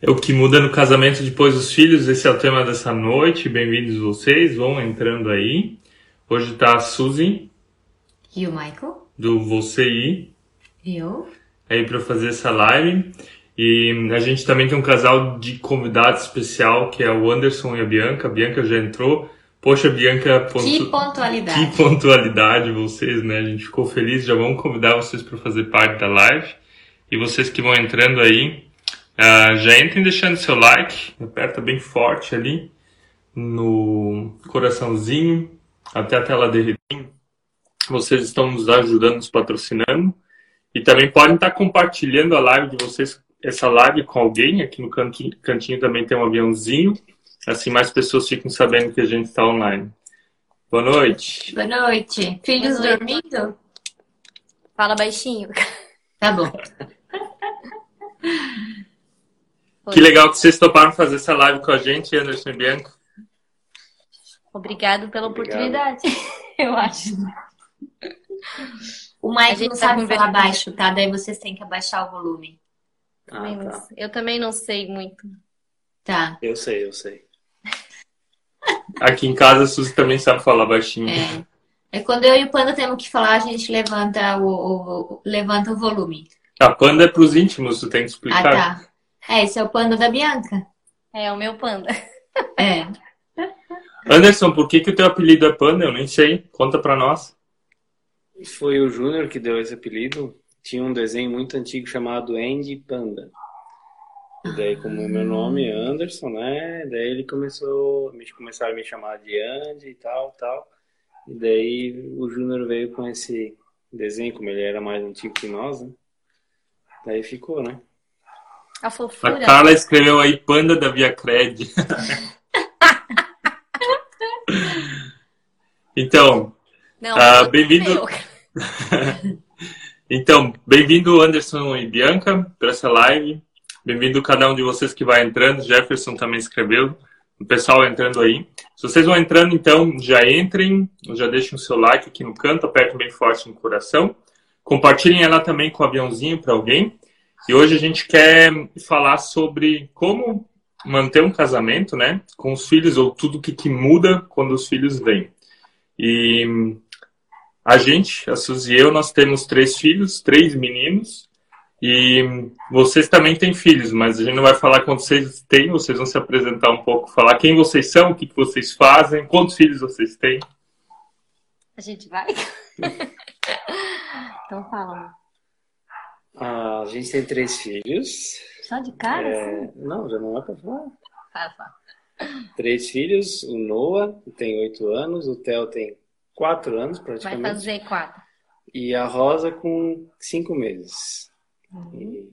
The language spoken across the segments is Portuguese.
É o que muda no casamento depois dos filhos. Esse é o tema dessa noite. Bem-vindos vocês, vão entrando aí. Hoje tá a Suzy. E o Michael. Do Você Ir. Eu. Aí para fazer essa live. E a gente também tem um casal de convidado especial que é o Anderson e a Bianca. A Bianca já entrou. Poxa, Bianca, pontu... que pontualidade. Que pontualidade vocês, né? A gente ficou feliz. Já vamos convidar vocês para fazer parte da live. E vocês que vão entrando aí, uh, já entrem deixando seu like, aperta bem forte ali no coraçãozinho, até a tela derreter. Vocês estão nos ajudando, nos patrocinando. E também podem estar compartilhando a live de vocês, essa live com alguém. Aqui no cantinho, cantinho também tem um aviãozinho. Assim mais pessoas ficam sabendo que a gente está online. Boa noite. Boa noite. Filhos Boa noite. dormindo? Fala baixinho. Tá bom. Que legal que vocês toparam fazer essa live com a gente, Anderson e Bianca. Obrigado pela Obrigado. oportunidade, eu acho. O Mike não tá sabe falar baixo, tá? Daí vocês têm que abaixar o volume. Ah, tá. Eu também não sei muito. Tá. Eu sei, eu sei. Aqui em casa a Suzy também sabe falar baixinho. É. É quando eu e o Panda temos que falar, a gente levanta o, o, o levanta o volume. A Panda é pros íntimos, tu tem que explicar. Ah, tá. É, esse é o panda da Bianca. É, o meu panda. É. Anderson, por que, que o teu apelido é panda? Eu nem sei. Conta pra nós. Foi o Júnior que deu esse apelido. Tinha um desenho muito antigo chamado Andy Panda. E daí, como o meu nome é Anderson, né? Daí ele começou, começaram a me chamar de Andy e tal, tal. E daí o Júnior veio com esse desenho, como ele era mais antigo que nós, né? Daí ficou, né? A fofura. A Carla escreveu aí Panda da Via Cred. então, uh, bem-vindo. então, bem-vindo Anderson e Bianca para essa live. Bem-vindo cada um de vocês que vai entrando. Jefferson também escreveu. O pessoal entrando aí. Se vocês vão entrando, então, já entrem, já deixem o seu like aqui no canto, apertem bem forte no coração. Compartilhem ela também com o aviãozinho para alguém. E hoje a gente quer falar sobre como manter um casamento, né, com os filhos ou tudo que, que muda quando os filhos vêm. E a gente, a Suzy e eu, nós temos três filhos, três meninos. E vocês também têm filhos, mas a gente não vai falar quantos vocês têm, vocês vão se apresentar um pouco, falar quem vocês são, o que, que vocês fazem, quantos filhos vocês têm. A gente vai? então fala. A gente tem três filhos. Só de cara? É... Assim? Não, já não é pra falar. Fala, fala. Três filhos, o Noah tem oito anos, o Theo tem quatro anos praticamente. Vai fazer quatro. E a Rosa com cinco meses. Uhum.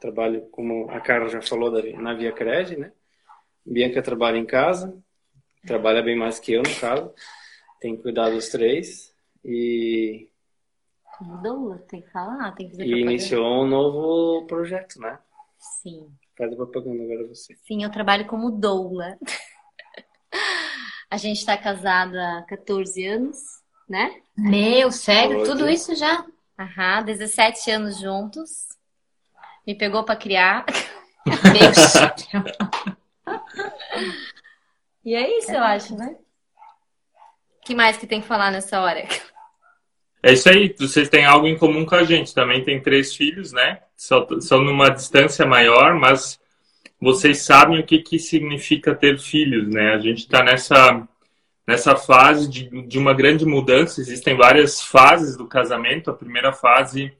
trabalho, como a Carla já falou, na Via Cred, né? Bianca trabalha em casa, trabalha bem mais que eu, no caso. Tem que cuidar dos três. E Mudou, tem que falar, tem que fazer E iniciou um novo projeto, né? Sim. Faz a propaganda agora você. Sim, eu trabalho como doula. a gente está casado há 14 anos, né? Meu, sério? Pode. Tudo isso já? Aham, 17 anos juntos. Me pegou para criar. Meu E é isso, é eu acho, né? O que mais que tem que falar nessa hora? É isso aí, vocês têm algo em comum com a gente. Também tem três filhos, né? São, numa distância maior, mas vocês sabem o que, que significa ter filhos, né? A gente está nessa, nessa fase de, de uma grande mudança. Existem várias fases do casamento. A primeira fase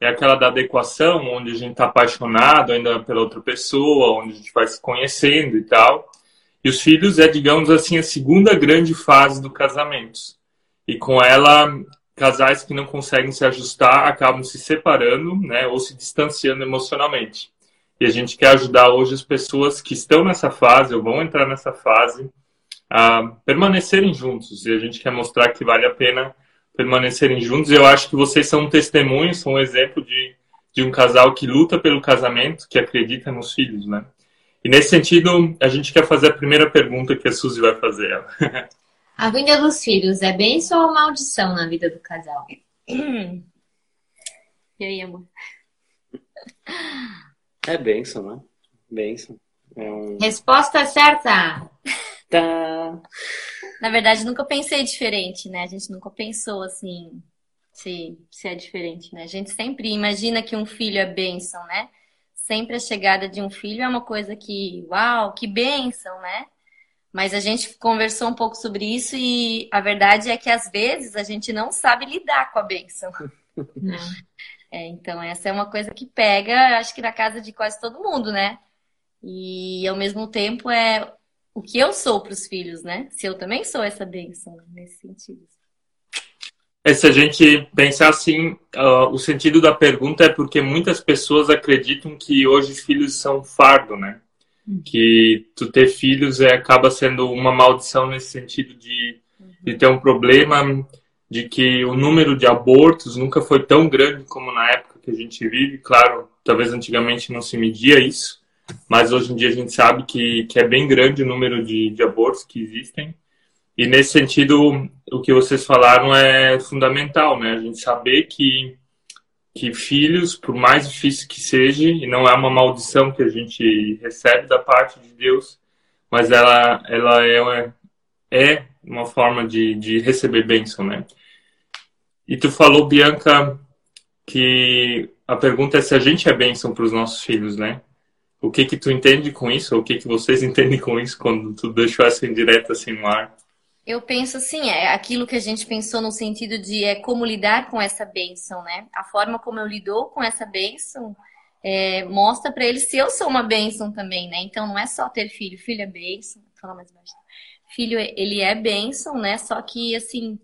é aquela da adequação, onde a gente está apaixonado ainda pela outra pessoa, onde a gente vai se conhecendo e tal. E os filhos é, digamos assim, a segunda grande fase do casamento. E com ela casais que não conseguem se ajustar acabam se separando, né, ou se distanciando emocionalmente. E a gente quer ajudar hoje as pessoas que estão nessa fase ou vão entrar nessa fase a permanecerem juntos. E a gente quer mostrar que vale a pena permanecerem juntos. Eu acho que vocês são um testemunho, são um exemplo de, de um casal que luta pelo casamento, que acredita nos filhos, né? E nesse sentido, a gente quer fazer a primeira pergunta que a Suzy vai fazer. A vinda dos filhos é bênção ou maldição na vida do casal? E aí, amor? É bênção, né? Benção. É um... Resposta certa! Tá. Na verdade, nunca pensei diferente, né? A gente nunca pensou assim, se, se é diferente, né? A gente sempre imagina que um filho é bênção, né? Sempre a chegada de um filho é uma coisa que, uau, que bênção, né? Mas a gente conversou um pouco sobre isso e a verdade é que às vezes a gente não sabe lidar com a bênção. É, então, essa é uma coisa que pega, acho que na casa de quase todo mundo, né? E ao mesmo tempo é o que eu sou para os filhos, né? Se eu também sou essa bênção nesse sentido. É, se a gente pensar assim, uh, o sentido da pergunta é porque muitas pessoas acreditam que hoje os filhos são um fardo, né? Que tu ter filhos é, acaba sendo uma maldição nesse sentido de, de ter um problema, de que o número de abortos nunca foi tão grande como na época que a gente vive. Claro, talvez antigamente não se media isso, mas hoje em dia a gente sabe que, que é bem grande o número de, de abortos que existem. E nesse sentido, o que vocês falaram é fundamental, né? A gente saber que, que filhos, por mais difícil que seja, e não é uma maldição que a gente recebe da parte de Deus, mas ela, ela é, é uma forma de, de receber bênção, né? E tu falou, Bianca, que a pergunta é se a gente é bênção para os nossos filhos, né? O que que tu entende com isso? O que que vocês entendem com isso quando tu deixou essa indireta assim no ar? Eu penso assim, é aquilo que a gente pensou no sentido de é como lidar com essa bênção, né? A forma como eu lido com essa bênção é, mostra para eles se eu sou uma bênção também, né? Então não é só ter filho, filho é bênção, fala mais baixo. Filho, ele é bênção, né? Só que assim,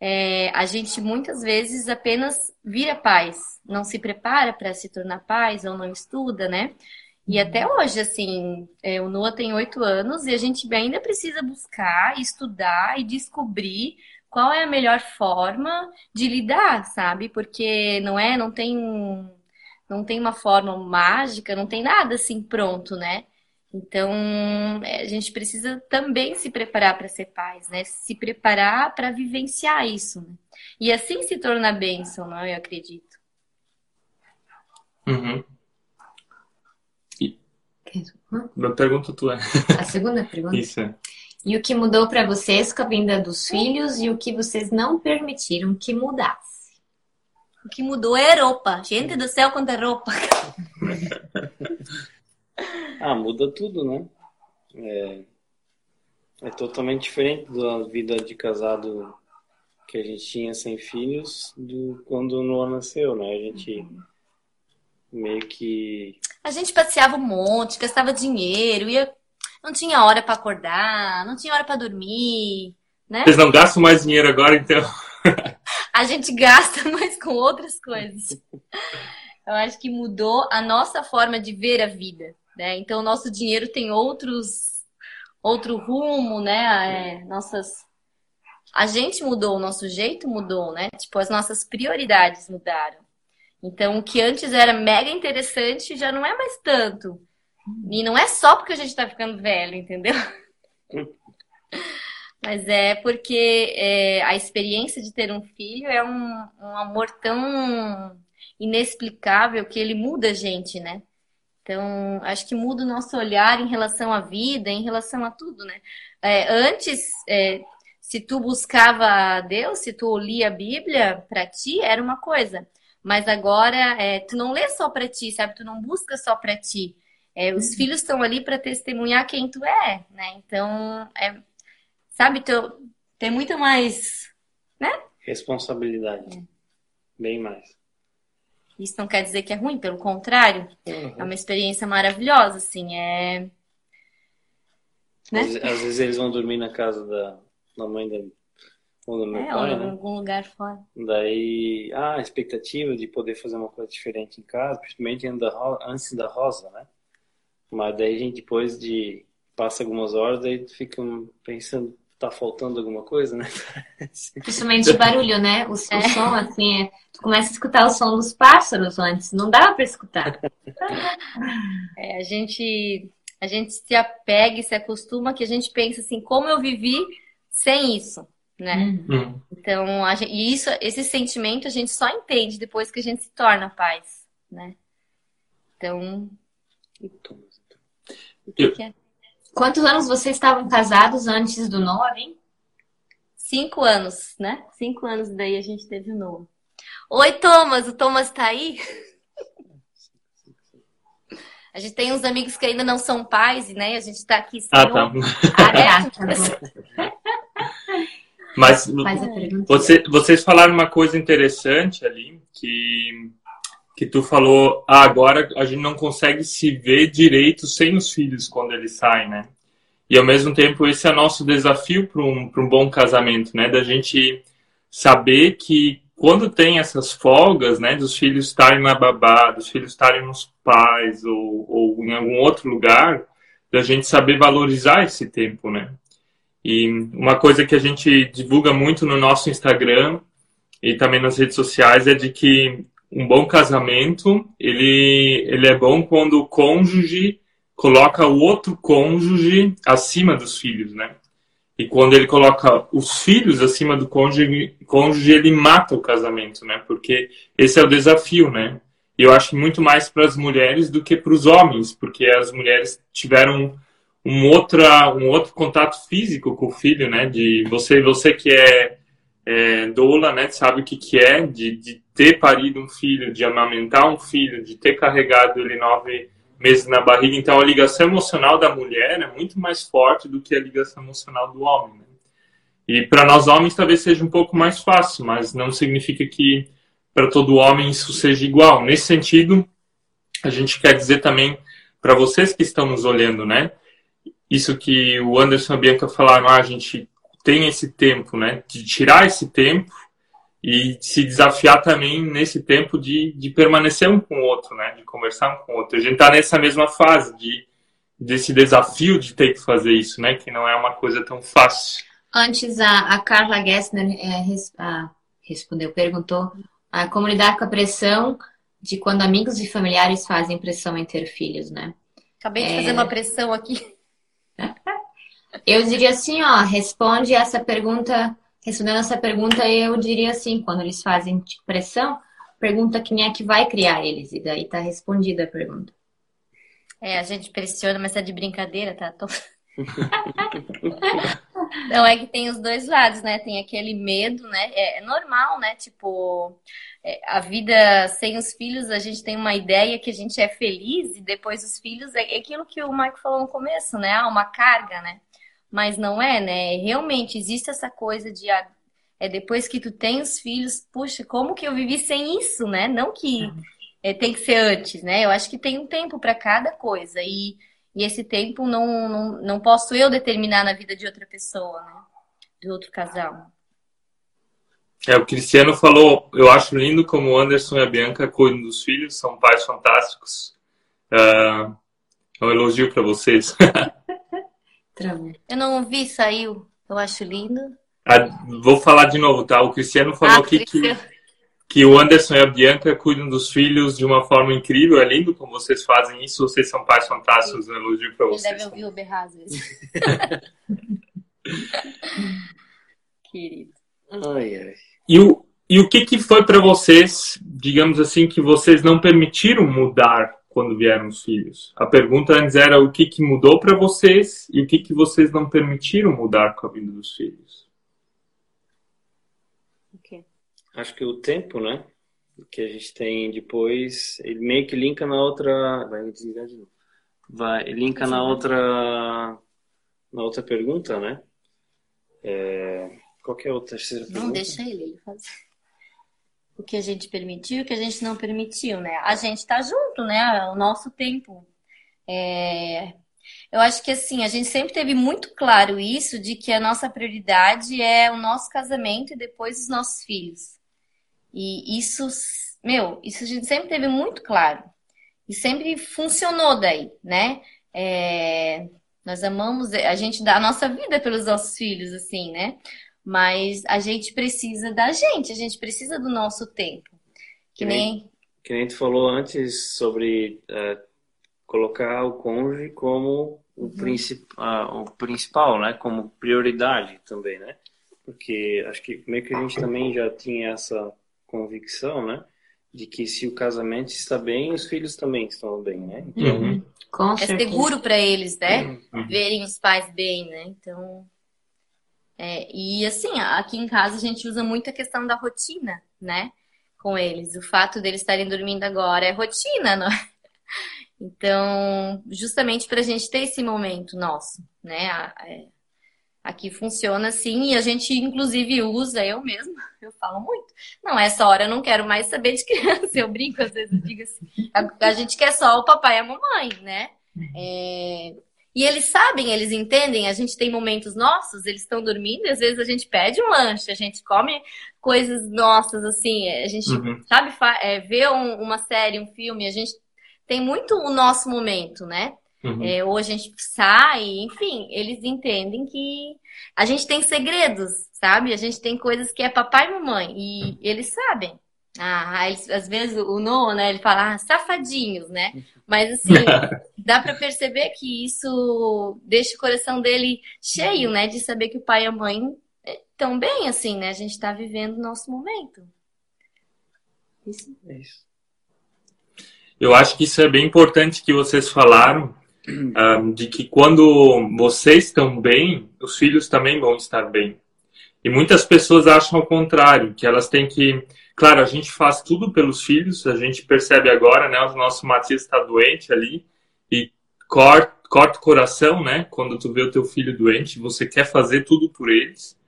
é, a gente muitas vezes apenas vira pais, não se prepara para se tornar pais ou não estuda, né? E até hoje, assim, é, o Noah tem oito anos e a gente ainda precisa buscar, estudar e descobrir qual é a melhor forma de lidar, sabe? Porque não é, não tem, não tem uma forma mágica, não tem nada assim pronto, né? Então, é, a gente precisa também se preparar para ser pais, né? Se preparar para vivenciar isso. Né? E assim se torna bênção, não? Eu acredito. Uhum. A pergunta tua. A segunda pergunta? Isso. é. E o que mudou para vocês com a vinda dos filhos e o que vocês não permitiram que mudasse? O que mudou é a roupa. Gente do céu, quanta roupa. Ah, muda tudo, né? É, é totalmente diferente da vida de casado que a gente tinha sem filhos do quando o Noah nasceu, né? A gente meio que A gente passeava um monte, gastava dinheiro, ia... não tinha hora para acordar, não tinha hora para dormir, né? Vocês não gastam mais dinheiro agora, então? A gente gasta, mas com outras coisas. Eu acho que mudou a nossa forma de ver a vida, né? Então, o nosso dinheiro tem outros, outro rumo, né? É, nossas, a gente mudou, o nosso jeito mudou, né? Tipo, as nossas prioridades mudaram. Então, o que antes era mega interessante já não é mais tanto. E não é só porque a gente tá ficando velho, entendeu? Mas é porque é, a experiência de ter um filho é um, um amor tão inexplicável que ele muda a gente, né? Então, acho que muda o nosso olhar em relação à vida, em relação a tudo, né? É, antes, é, se tu buscava a Deus, se tu lia a Bíblia, para ti era uma coisa. Mas agora, é, tu não lê só para ti, sabe? Tu não busca só para ti. É, os filhos estão ali para testemunhar quem tu é, né? Então, é, sabe? Tu, tem muito mais, né? responsabilidade. Bem mais. Isso não quer dizer que é ruim, pelo contrário, é uma experiência maravilhosa, assim, é... Né? Às, às vezes eles vão dormir na casa da, da mãe da, ou do meu É, ou pai, em né? algum lugar fora. Daí, ah, a expectativa de poder fazer uma coisa diferente em casa, principalmente antes da, rosa, né? Mas daí a gente depois de passa algumas horas, daí tu fica pensando, tá faltando alguma coisa, né? Principalmente barulho, né? O, o som, assim, é- tu começa a escutar o som dos pássaros antes. Não dava para escutar. É, a gente, a gente se apega e se acostuma que a gente pensa assim, como eu vivi sem isso, né? Hum. Então, a gente, e isso, esse sentimento a gente só entende depois que a gente se torna pais, né? Então, O que, que é? Quantos anos vocês estavam casados antes do Noah, hein? Cinco anos, né? Cinco anos daí a gente teve o Noah. Oi, Thomas, o Thomas tá aí? A gente tem uns amigos que ainda não são pais, né? A gente tá aqui sem Ah, tá. um- Ah, tá. tá bom. Mas você, vocês falaram uma coisa interessante ali, que, que tu falou, ah, agora a gente não consegue se ver direito sem os filhos quando eles saem, né? E ao mesmo tempo esse é nosso desafio para um, um bom casamento, né? Da gente saber que quando tem essas folgas, né, dos filhos estarem na babá, dos filhos estarem nos pais ou, ou em algum outro lugar, da gente saber valorizar esse tempo, né? E uma coisa que a gente divulga muito no nosso Instagram e também nas redes sociais é de que um bom casamento, ele, ele é bom quando o cônjuge coloca o outro cônjuge acima dos filhos, né? E quando ele coloca os filhos acima do cônjuge, cônjuge ele mata o casamento, né? Porque esse é o desafio, né? E eu acho muito mais para as mulheres do que para os homens, porque as mulheres tiveram um outra um outro contato físico com o filho, né? De você você que é, é doula, né? Sabe o que que é de, de ter parido um filho, de amamentar um filho, de ter carregado ele nove meses na barriga. Então a ligação emocional da mulher é muito mais forte do que a ligação emocional do homem. Né? E para nós homens talvez seja um pouco mais fácil, mas não significa que para todo homem isso seja igual. Nesse sentido, a gente quer dizer também para vocês que estão nos olhando, né? Isso que o Anderson e a Bianca falaram, ah, a gente tem esse tempo, né? De tirar esse tempo e se desafiar também nesse tempo de, de permanecer um com o outro, né? De conversar um com o outro. A gente está nessa mesma fase de desse desafio de ter que fazer isso, né? Que não é uma coisa tão fácil. Antes, a, a Carla Gessner é, res- ah, respondeu, perguntou ah, como lidar com a pressão de quando amigos e familiares fazem pressão em ter filhos, né? Acabei de É. fazer uma pressão aqui. Eu diria assim, ó, responde essa pergunta, respondendo essa pergunta, eu diria assim, quando eles fazem tipo, pressão, pergunta quem é que vai criar eles, e daí tá respondida a pergunta. É, a gente pressiona, mas é de brincadeira, tá? Tô- Não, é que tem os dois lados, né? Tem aquele medo, né? É, é normal, né? Tipo, é, a vida sem os filhos, a gente tem uma ideia que a gente é feliz e depois os filhos é, é aquilo que o Marco falou no começo, né? Ah, uma carga, né? Mas não é, né? Realmente existe essa coisa de ah, é depois que tu tem os filhos, puxa, como que eu vivi sem isso, né? Não que é, tem que ser antes, né? Eu acho que tem um tempo para cada coisa e, e esse tempo não, não, não posso eu determinar na vida de outra pessoa, né? De outro casal. É, o Cristiano falou, eu acho lindo como o Anderson e a Bianca cuidam dos filhos, são pais fantásticos. Ah, é um elogio para vocês. Eu não ouvi, saiu. Eu acho lindo. Ah, vou falar de novo, tá? O Cristiano falou Ah, aqui que, Cristiano. que o Anderson e a Bianca cuidam dos filhos de uma forma incrível. É lindo como vocês fazem isso. Vocês são pais fantásticos. Um elogio para Ele vocês. deve ouvir o berrar às vezes. Querido. Ai, ai. E o, e o que, que foi para vocês, digamos assim, que vocês não permitiram mudar quando vieram os filhos? A pergunta antes era o que, que mudou para vocês e o que, que vocês não permitiram mudar com a vinda dos filhos. O quê? Acho que o tempo, né? Que a gente tem depois, ele meio que linka na outra. Vai desligar de novo. Vai, linka na outra. Na outra pergunta, né? É, Qual que é a outra terceira pergunta? Não deixa ele, ele fazer. O que a gente permitiu o que a gente não permitiu, né? A gente tá junto, né? O nosso tempo. É, Eu acho que assim, a gente sempre teve muito claro isso de que a nossa prioridade é o nosso casamento e depois os nossos filhos. E isso, meu, isso a gente sempre teve muito claro. E sempre funcionou daí, né? É, Nós amamos, a gente dá a nossa vida pelos nossos filhos, assim, né? Mas a gente precisa da gente, a gente precisa do nosso tempo. Que Que nem- nem. Que nem tu falou antes sobre eh, colocar o cônjuge como o, Uhum. princip, ah, o principal, né? Como prioridade também, né? Porque acho que meio que a gente também já tinha essa convicção, né? De que se o casamento está bem, os filhos também estão bem, né? Então, Uhum. É seguro para eles, né? Uhum. Verem os pais bem, né? Então, é, e assim, aqui em casa a gente usa muito a questão da rotina, né? Com eles. O fato deles estarem dormindo agora é rotina, não é? Então, justamente para a gente ter esse momento nosso, né? É, Aqui funciona assim e a gente inclusive usa, eu mesma, eu falo muito. Não, essa hora eu não quero mais saber de criança. Eu brinco, às vezes eu digo assim. A, a gente quer só o papai e a mamãe, né? É, E eles sabem, eles entendem. A gente tem momentos nossos, eles estão dormindo e às vezes a gente pede um lanche, a gente come coisas nossas, assim. A gente, Uhum. sabe, é, vê um- uma série, um filme, a gente tem muito o nosso momento, né? Uhum. É, ou a gente sai, enfim, eles entendem que a gente tem segredos, sabe? A gente tem coisas que é papai e mamãe, e eles sabem. Ah, eles- às vezes o Noah, né, ele fala, ah, safadinhos, né? Mas assim, dá pra perceber que isso deixa o coração dele cheio, né, de saber que o pai e a mãe estão bem, assim, né? A gente tá vivendo o nosso momento. Isso. É isso. Eu acho que isso é bem importante que vocês falaram, ah, de que quando vocês estão bem, os filhos também vão estar bem. E muitas pessoas acham ao contrário, que elas têm que. Claro, a gente faz tudo pelos filhos, a gente percebe agora, né? O nosso Matias está doente ali e corta, corta o coração, né? Quando tu vê o teu filho doente, você quer fazer tudo por eles.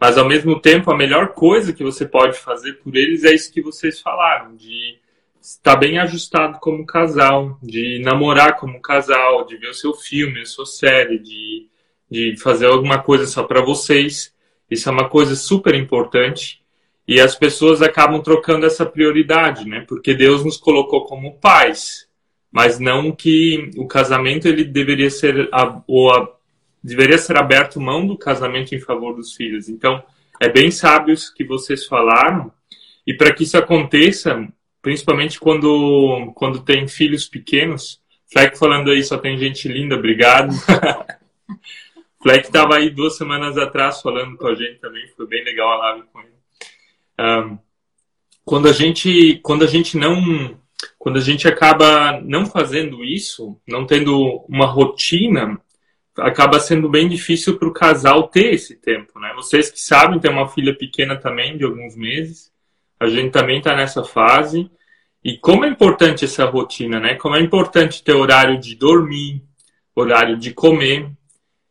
Mas ao mesmo tempo, a melhor coisa que você pode fazer por eles é isso que vocês falaram, de estar bem ajustado como casal, de namorar como casal, de ver o seu filme, a sua série, de, de fazer alguma coisa só para vocês. Isso é uma coisa super importante. E as pessoas acabam trocando essa prioridade, né? Porque Deus nos colocou como pais, mas não que o casamento ele deveria ser a, ou a, deveria ser aberto mão do casamento em favor dos filhos. Então, é bem sábio isso que vocês falaram. E para que isso aconteça, principalmente quando quando tem filhos pequenos, Fleck falando aí, só tem gente linda, obrigado. Fleck estava aí duas semanas atrás falando com a gente também, foi bem legal a live com ele. Quando a gente quando a gente não quando a gente acaba não fazendo isso, não tendo uma rotina, acaba sendo bem difícil para o casal ter esse tempo, né? Vocês que sabem, tem uma filha pequena também de alguns meses, a gente também está nessa fase. E como é importante essa rotina, né? Como é importante ter horário de dormir, horário de comer.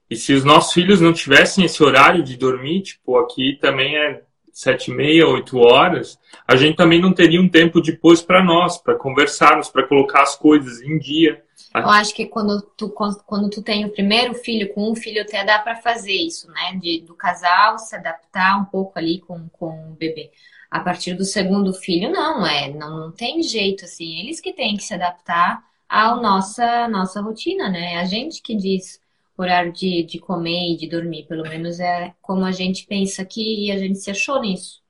E se os nossos filhos não tivessem esse horário de dormir, tipo, aqui também é sete e meia, oito horas, a gente também não teria um tempo depois para nós, para conversarmos, para colocar as coisas em dia. Eu acho que quando tu, quando tu tem o primeiro filho, com um filho até dá para fazer isso, né? De, do casal se adaptar um pouco ali com, com o bebê. A partir do segundo filho, não, é, não, não tem jeito, assim, eles que têm que se adaptar à nossa, nossa rotina, né? É a gente que diz horário de, de comer e de dormir, pelo menos é como a gente pensa aqui e a gente se achou nisso.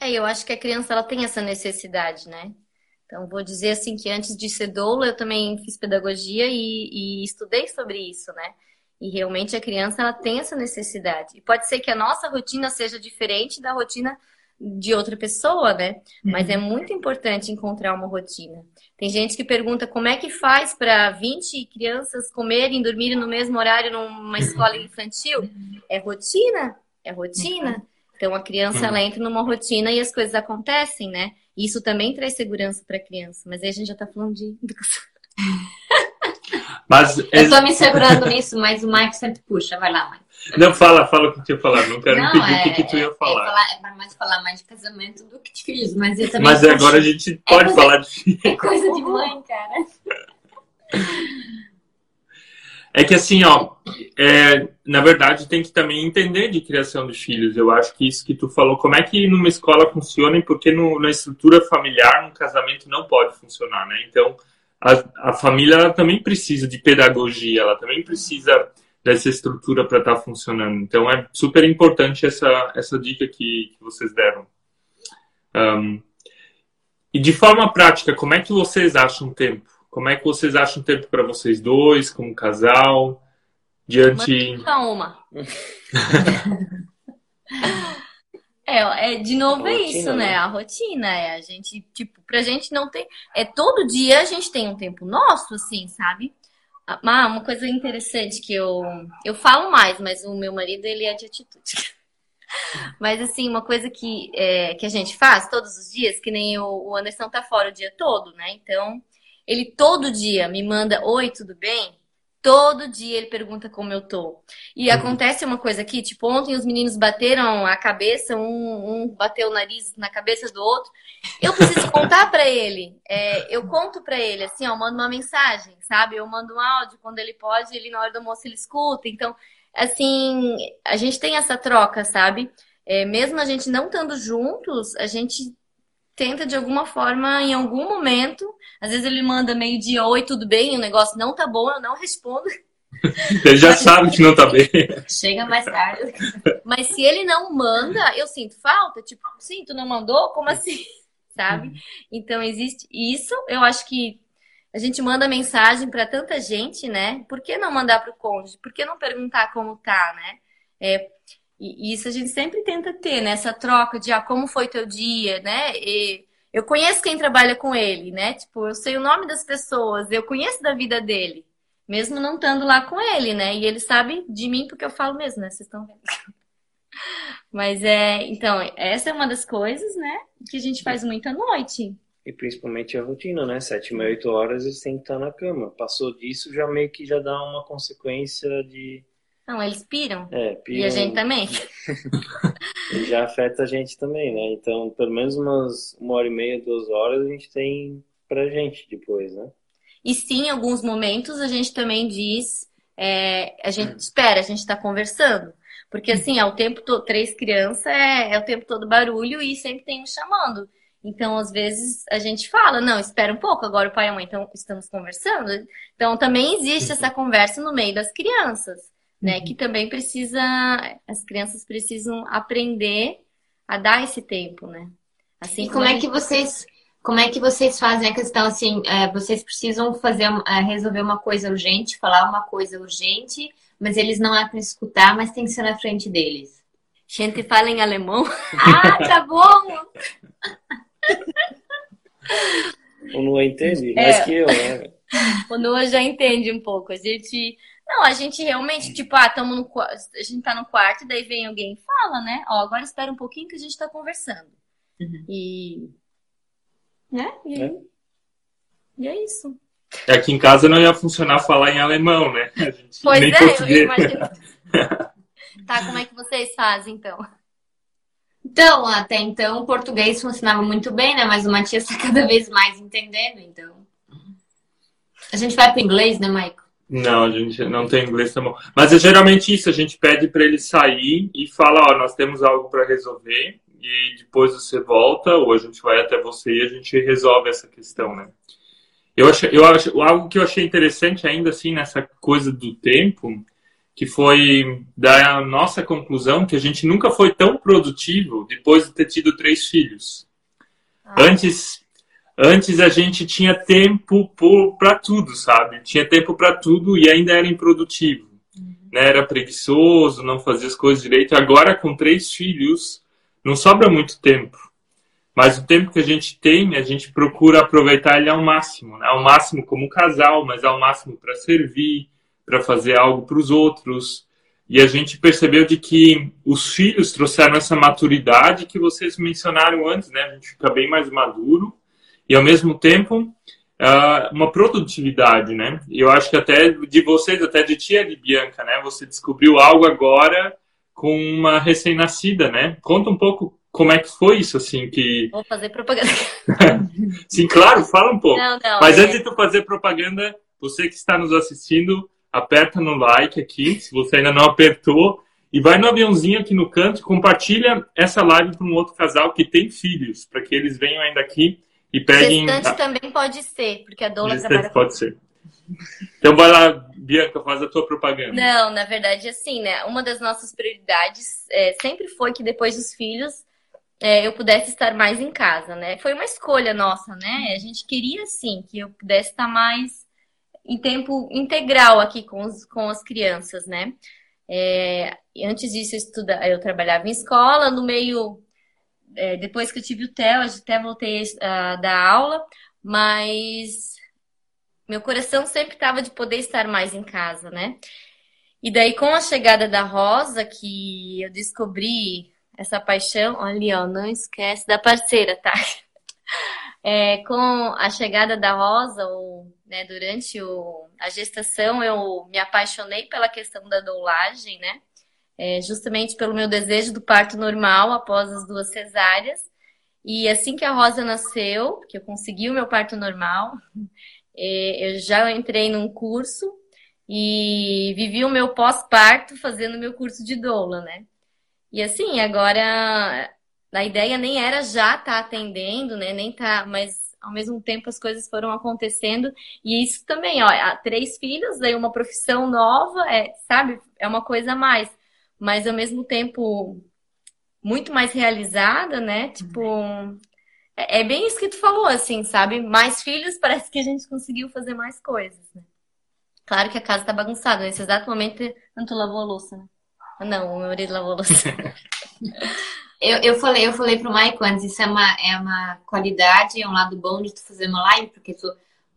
É, eu acho que a criança ela tem essa necessidade, né? Então, vou dizer assim que antes de ser doula, eu também fiz pedagogia e, e, estudei sobre isso, né? E realmente a criança ela tem essa necessidade. E pode ser que a nossa rotina seja diferente da rotina de outra pessoa, né? Mas é muito importante encontrar uma rotina. Tem gente que pergunta como é que faz para 20 crianças comerem e dormirem no mesmo horário numa escola infantil? É rotina, é rotina. Então a criança ela entra numa rotina e as coisas acontecem, né? Isso também traz segurança para a criança, mas aí a gente já tá falando de educação. Mas eu tô me segurando nisso, mas o Mike sempre puxa. Vai lá, Mike. Não, fala, fala o que tu ia falar. Não quero Não, impedir é, o que, que tu ia falar. É, falar, é mais falar mais de casamento do que de filhos, mas eu também. Mas agora a gente pode coisa, falar de filhos. É coisa de mãe, cara. É que assim, ó, é, na verdade tem que também entender de criação de filhos. Eu acho que isso que tu falou, como é que numa escola funciona e por que na estrutura familiar, no casamento, não pode funcionar, né? Então, a, a família também precisa de pedagogia, ela também precisa dessa estrutura para estar tá funcionando. Então, é super importante essa, essa dica que, que vocês deram. Um, e de forma prática, como é que vocês acham tempo? Como é que vocês acham tempo para vocês dois, como casal, diante. Uma. uma. É, é de novo A é rotina, isso, né? né? A rotina é a gente, tipo, pra gente não ter. É todo dia a gente tem um tempo nosso, assim, sabe? Ah, uma coisa interessante que eu eu falo mais, mas o meu marido ele é de atitude. Mas assim, uma coisa que, é, que a gente faz todos os dias, que nem o Anderson tá fora o dia todo, né? Então, ele todo dia me manda, oi, tudo bem? Todo dia ele pergunta como eu tô. E acontece uma coisa aqui, tipo, ontem os meninos bateram a cabeça, um, um bateu o nariz na cabeça do outro. Eu preciso contar pra ele. É, eu conto pra ele, assim, ó, eu mando uma mensagem, sabe? Eu mando um áudio, quando ele pode, ele na hora do almoço ele escuta. Então, assim, a gente tem essa troca, sabe? É, mesmo a gente não estando juntos, a gente tenta de alguma forma, em algum momento, às vezes ele manda meio-dia, oi, tudo bem? O negócio não tá bom, eu não respondo. Ele já sabe que não tá bem. Chega mais tarde. Mas se ele não manda, eu sinto falta. Tipo, sim, tu não mandou? Como assim? Sabe? Então existe isso. Eu acho que a gente manda mensagem para tanta gente, né? Por que não mandar pro cônjuge? Por que não perguntar como tá, né? É, e isso a gente sempre tenta ter, né? Essa troca de ah, como foi teu dia, né? E eu conheço quem trabalha com ele, né? Tipo, eu sei o nome das pessoas, eu conheço da vida dele, mesmo não estando lá com ele, né? E ele sabe de mim porque eu falo mesmo, né? Vocês estão vendo. Mas é, então, essa é uma das coisas, né? Que a gente faz muito à noite. E principalmente a rotina, né? Sete, meia, oito horas eles têm que estar na cama. Passou disso, já meio que já dá uma consequência de. Não, eles piram. É, E a piram, gente também. e já afeta a gente também, né? Então, pelo menos umas uma hora e meia, duas horas a gente tem pra gente depois, né? E sim, em alguns momentos a gente também diz, é, a gente espera, a gente está conversando. Porque assim, é o tempo todo, três crianças é, é o tempo todo barulho e sempre tem um chamando. Então, às vezes, a gente fala, não, espera um pouco, agora o pai e a mãe então, estamos conversando. Então, também existe essa conversa no meio das crianças, né? Que também precisa, as crianças precisam aprender a dar esse tempo, né? Assim E como é a que gente- vocês, como é que vocês fazem a questão assim? é, vocês precisam fazer, é, resolver uma coisa urgente, falar uma coisa urgente, mas eles não é para escutar, mas tem que ser na frente deles. gente fala em alemão? Ah, tá bom. Ou não entende? É. Mais que eu, né? O Noah já entende um pouco. A gente. Não, a gente realmente, tipo, ah, tamo no quarto. A gente tá no quarto, daí vem alguém e fala, né? Ó, agora espera um pouquinho que a gente tá conversando. Uhum. E. Né? E, É. e é isso. Aqui em casa não ia funcionar falar em alemão, né? A gente, Pois nem é, eu português. imagino. tá, como é que vocês fazem então? Então, até então, o português funcionava muito bem, né? Mas o Matias está cada vez mais entendendo, então. A gente vai para inglês, né, Maico? Não, a gente não tem inglês tão bom. Mas é geralmente isso, a gente pede para ele sair e fala, ó, nós temos algo para resolver e depois você volta ou a gente vai até você e a gente resolve essa questão, né? Eu acho, eu acho algo que eu achei interessante ainda assim nessa coisa do tempo, que foi da nossa conclusão que a gente nunca foi tão produtivo depois de ter tido três filhos. Antes, antes a gente tinha tempo para tudo, sabe? Tinha tempo para tudo e ainda era improdutivo. Né? Era preguiçoso, não fazia as coisas direito. Agora, com três filhos, não sobra muito tempo. Mas o tempo que a gente tem, a gente procura aproveitar ele ao máximo. Né? Ao máximo como casal, mas ao máximo para servir, para fazer algo para os outros. E a gente percebeu de que os filhos trouxeram essa maturidade que vocês mencionaram antes, né? A gente fica bem mais maduro e ao mesmo tempo uh, uma produtividade, né? Eu acho que até de vocês, até de tia de Bianca, né? Você descobriu algo agora com uma recém-nascida, né? Conta um pouco como é que foi isso, assim, que... Vou fazer propaganda. Sim, claro, fala um pouco. Não, não. Mas é- antes de tu fazer propaganda, você que está nos assistindo, aperta no like aqui, se você ainda não apertou, e vai no aviãozinho aqui no canto, compartilha essa live para um outro casal que tem filhos, para que eles venham ainda aqui e peguem. Gestante também pode ser, porque a Dola Gestante trabalha pode ser. Então vai lá, Bianca, faz a tua propaganda. Não, na verdade, assim, né? Uma das nossas prioridades é, sempre foi que depois dos filhos é, eu pudesse estar mais em casa, né? Foi uma escolha nossa, né? A gente queria, sim, que eu pudesse estar mais em tempo integral aqui com, os, com as crianças, né? É, antes disso, eu, estuda, eu trabalhava em escola, no meio é, depois que eu tive o Theo, até voltei a dar aula, mas meu coração sempre estava de poder estar mais em casa, né? E daí, com a chegada da Rosa, que eu descobri essa paixão, olha, ó, não esquece da parceira, tá? É, com a chegada da Rosa, ou, né, durante o, a gestação, eu me apaixonei pela questão da doulagem, né? É, justamente pelo meu desejo do parto normal após as duas cesáreas. E assim que a Rosa nasceu, que eu consegui o meu parto normal, é, eu já entrei num curso e vivi o meu pós-parto fazendo meu curso de doula, né? E assim, agora a ideia nem era já estar tá atendendo, né? Nem tá, mas ao mesmo tempo as coisas foram acontecendo e isso também, ó, três filhos, daí uma profissão nova, é, sabe? É uma coisa a mais, mas ao mesmo tempo muito mais realizada, né? Tipo, é, é bem isso que tu falou, assim, sabe? Mais filhos, parece que a gente conseguiu fazer mais coisas, né? Claro que a casa tá bagunçada. Nesse exato momento, não tu lavou a louça, né? Não, o meu marido lavou a louça. eu, eu falei, eu falei pro Maico antes, isso é uma, é uma qualidade, é um lado bom de tu fazer uma live, porque tu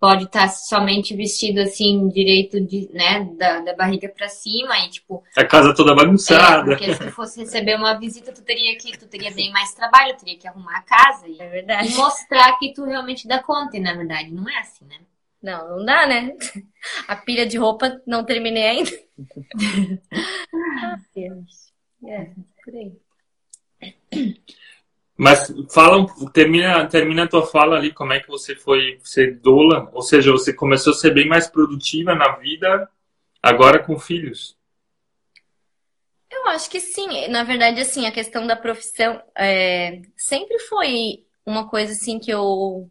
pode estar tá somente vestido assim, direito de, né, da, da barriga para cima e tipo. A casa toda bagunçada. É, porque se tu fosse receber uma visita, tu teria que, tu teria bem mais trabalho, teria que arrumar a casa e, é verdade. e mostrar que tu realmente dá conta, e na verdade não é assim, né? Não, não dá, né? A pilha de roupa não terminei ainda. ah, É, por aí. Mas fala, termina, termina a tua fala ali, como é que você foi ser doula, ou seja, você começou a ser bem mais produtiva na vida agora com filhos. Eu acho que sim. Na verdade, assim, a questão da profissão é, sempre foi uma coisa assim que eu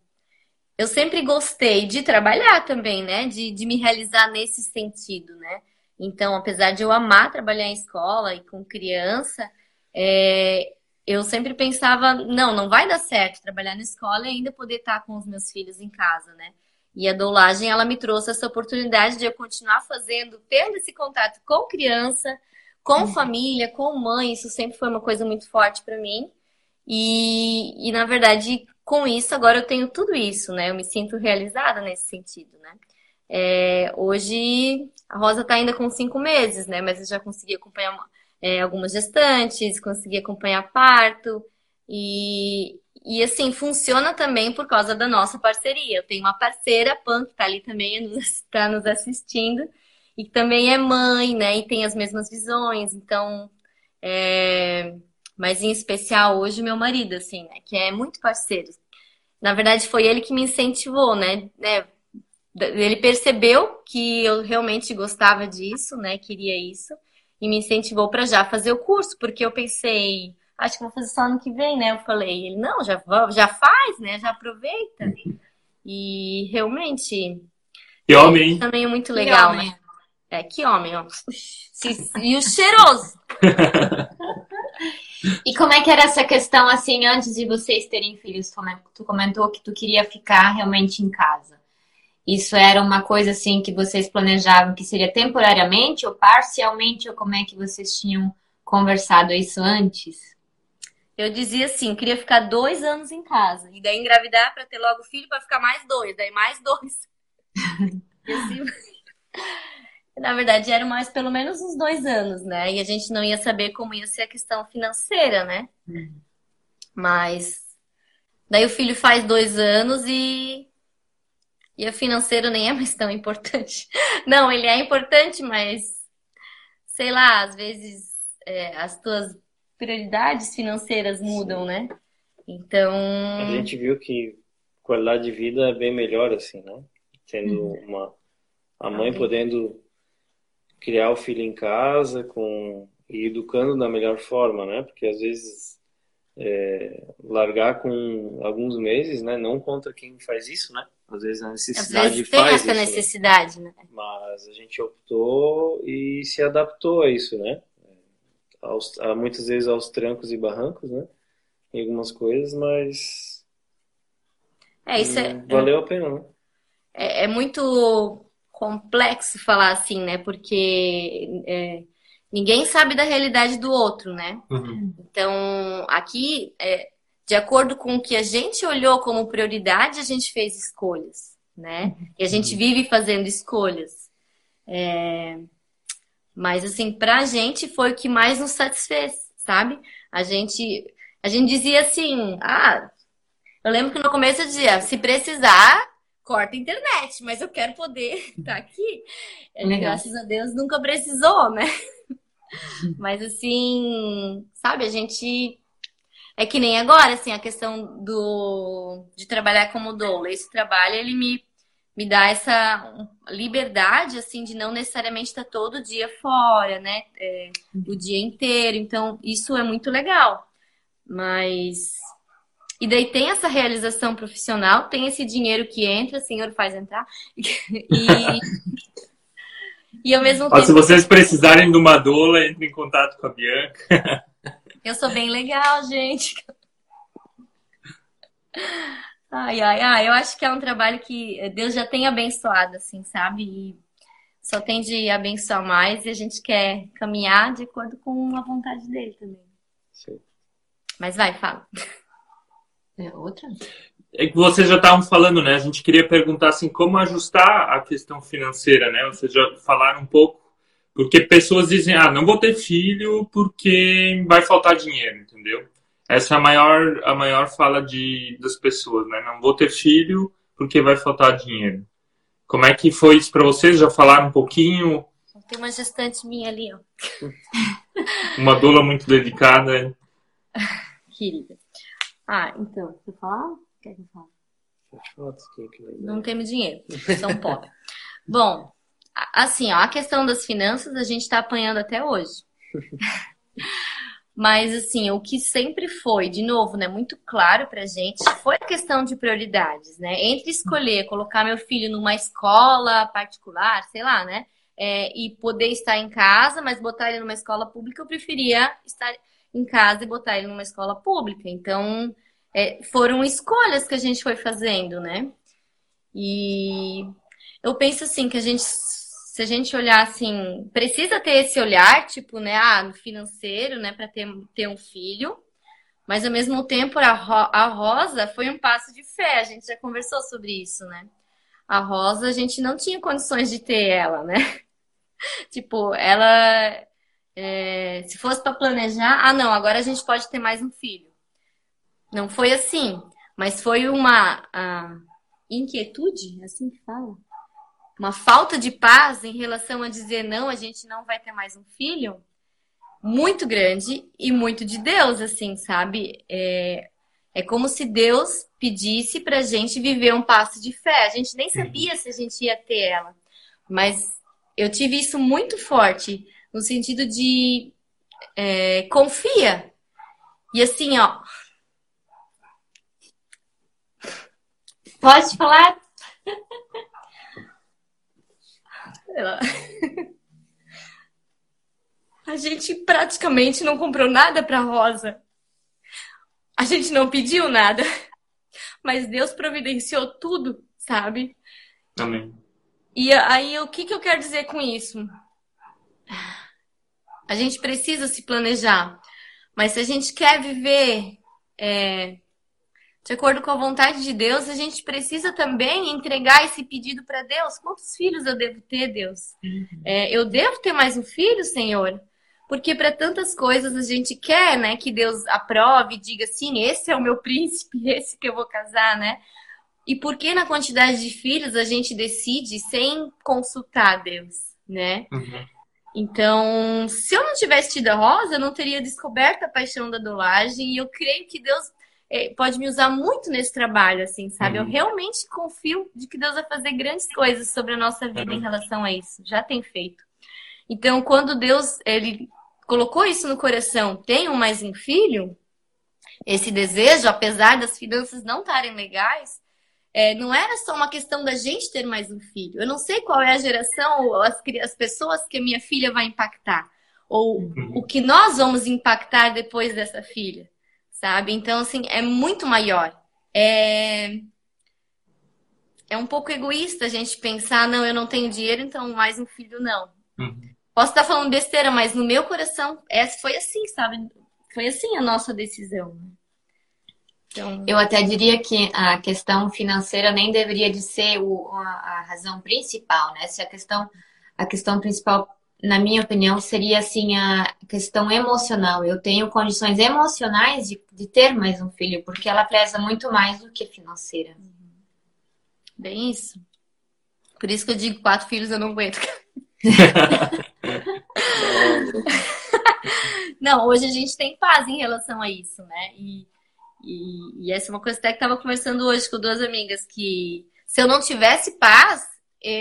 eu sempre gostei de trabalhar também, né? De, de me realizar nesse sentido, né? Então, apesar de eu amar trabalhar em escola e com criança, é, eu sempre pensava, não, não vai dar certo trabalhar na escola e ainda poder estar com os meus filhos em casa, né? E a doulagem, ela me trouxe essa oportunidade de eu continuar fazendo, tendo esse contato com criança, com uhum. família, com mãe, isso sempre foi uma coisa muito forte para mim. E, e, na verdade, com isso, agora eu tenho tudo isso, né? Eu me sinto realizada nesse sentido, né? É, hoje, a Rosa está ainda com cinco meses, né? Mas eu já consegui acompanhar é, algumas gestantes, consegui acompanhar parto. E, e, assim, funciona também por causa da nossa parceria. Eu tenho uma parceira, Pan, que está ali também, está nos assistindo. E também é mãe, né? E tem as mesmas visões. Então, é mas em especial hoje meu marido, assim, né? Que é muito parceiro. Na verdade, foi ele que me incentivou, né? né? Ele percebeu que eu realmente gostava disso, né? Queria isso. E me incentivou para já fazer o curso, porque eu pensei, acho que vou fazer só ano que vem, né? Eu falei, ele, não, já, já faz, né? Já aproveita. E realmente. Que homem, Também é muito legal, né? É, que homem, ó. E o cheiroso. E como é que era essa questão, assim, antes de vocês terem filhos? Tu comentou que tu queria ficar realmente em casa. Isso era uma coisa, assim, que vocês planejavam que seria temporariamente ou parcialmente? Ou como é que vocês tinham conversado isso antes? Eu dizia assim, queria ficar dois anos em casa. E daí engravidar para ter logo filho para ficar mais dois. Daí mais dois. assim... Na verdade, eram mais pelo menos uns dois anos, né? E a gente não ia saber como ia ser a questão financeira, né? Uhum. Mas daí o filho faz dois anos e e a financeira nem é mais tão importante. Não, ele é importante, mas sei lá, às vezes é, as tuas prioridades financeiras mudam, né? Então. A gente viu que qualidade de vida é bem melhor, assim, né? Tendo uhum. uma. A mãe podendo criar o filho em casa com e educando da melhor forma, né? Porque às vezes é, largar com alguns meses, né? Não contra quem faz isso, né? Às vezes a necessidade às vezes tem faz essa isso, necessidade, né? né? Mas a gente optou e se adaptou a isso, né? Aos, a, muitas vezes aos trancos e barrancos, né? Em algumas coisas, mas é isso é, valeu a pena, né? É, é muito complexo falar assim, né? Porque é, ninguém sabe da realidade do outro, né? Uhum. Então, aqui, é, de acordo com o que a gente olhou como prioridade, a gente fez escolhas, né? E a gente vive fazendo escolhas. É... Mas, assim, pra gente foi o que mais nos satisfez, sabe? A gente, a gente dizia assim, ah, eu lembro que no começo eu dizia, se precisar, corta a internet, mas eu quero poder estar tá aqui. Legal. Graças a Deus nunca precisou, né? Mas assim, sabe, a gente é que nem agora, assim, a questão do de trabalhar como doula. Esse trabalho ele me me dá essa liberdade, assim, de não necessariamente estar todo dia fora, né? É, o dia inteiro. Então, isso é muito legal. Mas. E daí tem essa realização profissional, tem esse dinheiro que entra, o senhor faz entrar. E. e ao mesmo tempo. se vocês precisarem de uma doula, entre em contato com a Bianca. Eu sou bem legal, gente. Ai, ai, ai, eu acho que é um trabalho que Deus já tem abençoado, assim, sabe? E só tem de abençoar mais e a gente quer caminhar de acordo com a vontade dele também. Sim. Mas vai, fala. É outra? É que vocês já estavam falando, né? A gente queria perguntar assim, como ajustar a questão financeira, né? Vocês já falaram um pouco, porque pessoas dizem, ah, não vou ter filho porque vai faltar dinheiro, entendeu? Essa é a maior, a maior fala de, das pessoas, né? Não vou ter filho porque vai faltar dinheiro. Como é que foi isso para vocês? Já falaram um pouquinho? Tem uma gestante minha ali, ó. uma doula muito dedicada. Querida. Ah, então, você fala? Que eu fale? Não temos dinheiro, são pobres. Bom, assim, ó, a questão das finanças a gente está apanhando até hoje. Mas, assim, o que sempre foi, de novo, né, muito claro pra gente, foi a questão de prioridades, né? Entre escolher colocar meu filho numa escola particular, sei lá, né? É, e poder estar em casa, mas botar ele numa escola pública, eu preferia estar em casa e botar ele numa escola pública. Então, é, foram escolhas que a gente foi fazendo, né? E eu penso assim que a gente se a gente olhar assim, precisa ter esse olhar, tipo, né, ah, no financeiro, né, para ter, ter um filho, mas ao mesmo tempo a, Ro a Rosa foi um passo de fé, a gente já conversou sobre isso, né? A Rosa, a gente não tinha condições de ter ela, né? tipo, ela, é, se fosse para planejar, ah, não, agora a gente pode ter mais um filho. Não foi assim, mas foi uma inquietude, é assim que fala? uma falta de paz em relação a dizer não, a gente não vai ter mais um filho, muito grande e muito de Deus, assim, sabe? É, é como se Deus pedisse pra gente viver um passo de fé. A gente nem sabia se a gente ia ter ela, mas eu tive isso muito forte no sentido de é, confia. E assim, ó. Pode falar? A gente praticamente não comprou nada para Rosa. A gente não pediu nada. Mas Deus providenciou tudo, sabe? Amém. E aí, o que, que eu quero dizer com isso? A gente precisa se planejar. Mas se a gente quer viver é, de acordo com a vontade de Deus, a gente precisa também entregar esse pedido para Deus. Quantos filhos eu devo ter, Deus? Uhum. É, eu devo ter mais um filho, Senhor? Porque para tantas coisas a gente quer, né, que Deus aprove, diga assim, esse é o meu príncipe, esse que eu vou casar, né? E por que na quantidade de filhos a gente decide sem consultar Deus, né? Uhum. Então, se eu não tivesse tido a Rosa, eu não teria descoberto a paixão da dolagem e eu creio que Deus pode me usar muito nesse trabalho, assim, sabe? Uhum. Eu realmente confio de que Deus vai fazer grandes coisas sobre a nossa vida uhum. em relação a isso. Já tem feito. Então, quando Deus ele colocou isso no coração, tenho mais um filho, esse desejo, apesar das finanças não estarem legais, é, não era só uma questão da gente ter mais um filho. Eu não sei qual é a geração ou as, as pessoas que a minha filha vai impactar, ou uhum. o que nós vamos impactar depois dessa filha sabe? Então, assim, é muito maior. É... é um pouco egoísta a gente pensar, não, eu não tenho dinheiro, então mais um filho não. Uhum. Posso estar falando besteira, mas no meu coração é, foi assim, sabe? Foi assim a nossa decisão. Então... Eu até diria que a questão financeira nem deveria de ser o, a, a, razão principal, né? Se a questão, a questão principal, na minha opinião, seria assim a questão emocional. Eu tenho condições emocionais de, de ter mais um filho, porque ela pesa muito mais do que financeira. Bem isso. Por isso que eu digo quatro filhos eu não aguento. não, hoje a gente tem paz em relação a isso, né? E e, e essa é uma coisa até que estava conversando hoje com duas amigas, que se eu não tivesse paz,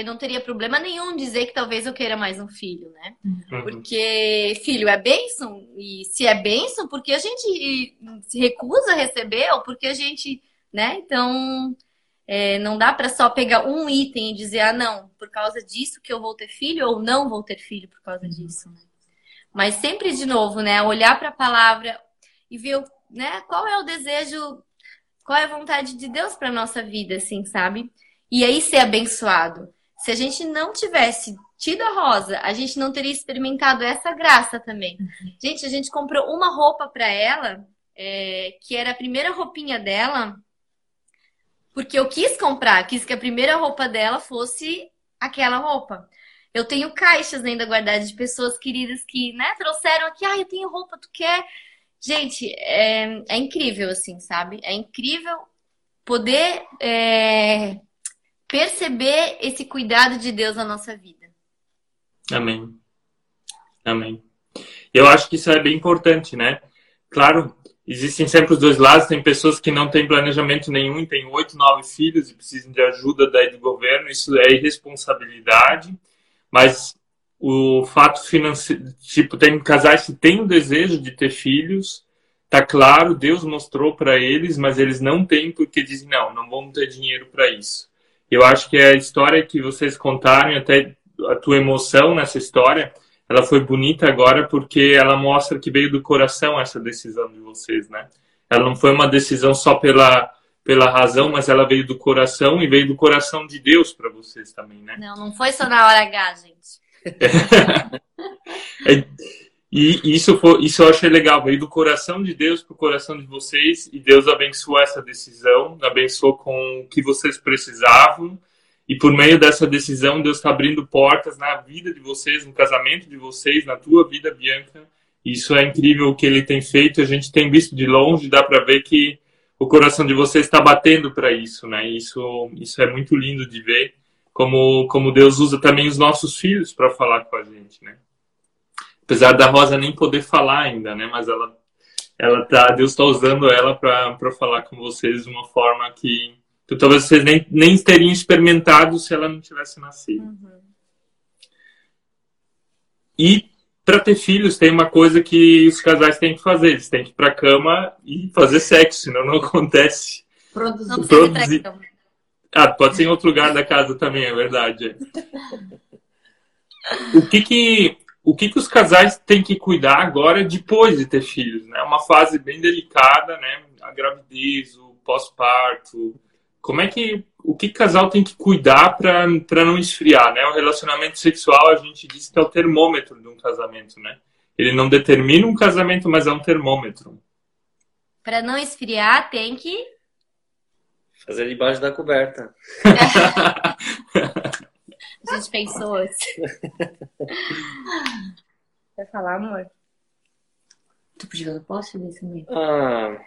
não teria problema nenhum dizer que talvez eu queira mais um filho, né? Uhum. Porque filho é bênção, e se é bênção, porque a gente se recusa a receber, ou porque a gente, né? Então, é, não dá para só pegar um item e dizer, ah, não, por causa disso que eu vou ter filho, ou não vou ter filho por causa uhum. disso. Né? Mas sempre, de novo, né? Olhar para a palavra e ver né? Qual é o desejo, qual é a vontade de Deus para nossa vida, assim, sabe? E aí ser abençoado. Se a gente não tivesse tido a Rosa, a gente não teria experimentado essa graça também. Uhum. Gente, a gente comprou uma roupa para ela, é, que era a primeira roupinha dela, porque eu quis comprar, quis que a primeira roupa dela fosse aquela roupa. Eu tenho caixas ainda guardadas de pessoas queridas que, né, trouxeram aqui, ah, eu tenho roupa, tu quer? Gente, é, é incrível, assim, sabe? É incrível poder é, perceber esse cuidado de Deus na nossa vida. Amém. Amém. Eu acho que isso é bem importante, né? Claro, existem sempre os dois lados. Tem pessoas que não têm planejamento nenhum têm oito, nove filhos e precisam de ajuda daí do governo. Isso é irresponsabilidade. Mas o fato financeiro, tipo, tem casais que têm o desejo de ter filhos, tá claro, Deus mostrou para eles, mas eles não têm porque dizem não, não vamos ter dinheiro para isso. Eu acho que a história que vocês contaram, até a tua emoção nessa história, ela foi bonita agora porque ela mostra que veio do coração essa decisão de vocês, né? Ela não foi uma decisão só pela pela razão, mas ela veio do coração e veio do coração de Deus para vocês também, né? Não, não foi só na hora H, gente. é, e isso, foi, isso eu achei legal, veio do coração de Deus para o coração de vocês e Deus abençoou essa decisão, abençoou com o que vocês precisavam e por meio dessa decisão Deus está abrindo portas na vida de vocês, no casamento de vocês, na tua vida, Bianca. Isso é incrível o que Ele tem feito. A gente tem visto de longe, dá para ver que o coração de vocês está batendo para isso, né? Isso, isso é muito lindo de ver como, como Deus usa também os nossos filhos para falar com a gente, né? Apesar da Rosa nem poder falar ainda, né? Mas ela, ela tá, Deus está usando ela para falar com vocês de uma forma que, que talvez vocês nem, nem teriam experimentado se ela não tivesse nascido. Uhum. E para ter filhos tem uma coisa que os casais têm que fazer, eles têm que ir para cama e fazer sexo, senão não acontece. Produzir. Não Produzir. Ah, pode ser em outro lugar da casa também, é verdade. O que que, o que que os casais têm que cuidar agora depois de ter filhos, né? É uma fase bem delicada, né? A gravidez, o pós-parto. Como é que o que casal tem que cuidar para não esfriar, né? O relacionamento sexual, a gente diz que é o termômetro de um casamento, né? Ele não determina um casamento, mas é um termômetro. Para não esfriar, tem que Fazer debaixo da coberta. A gente pensou assim. Quer falar, amor? Tu podia, eu posso isso mesmo? Ah,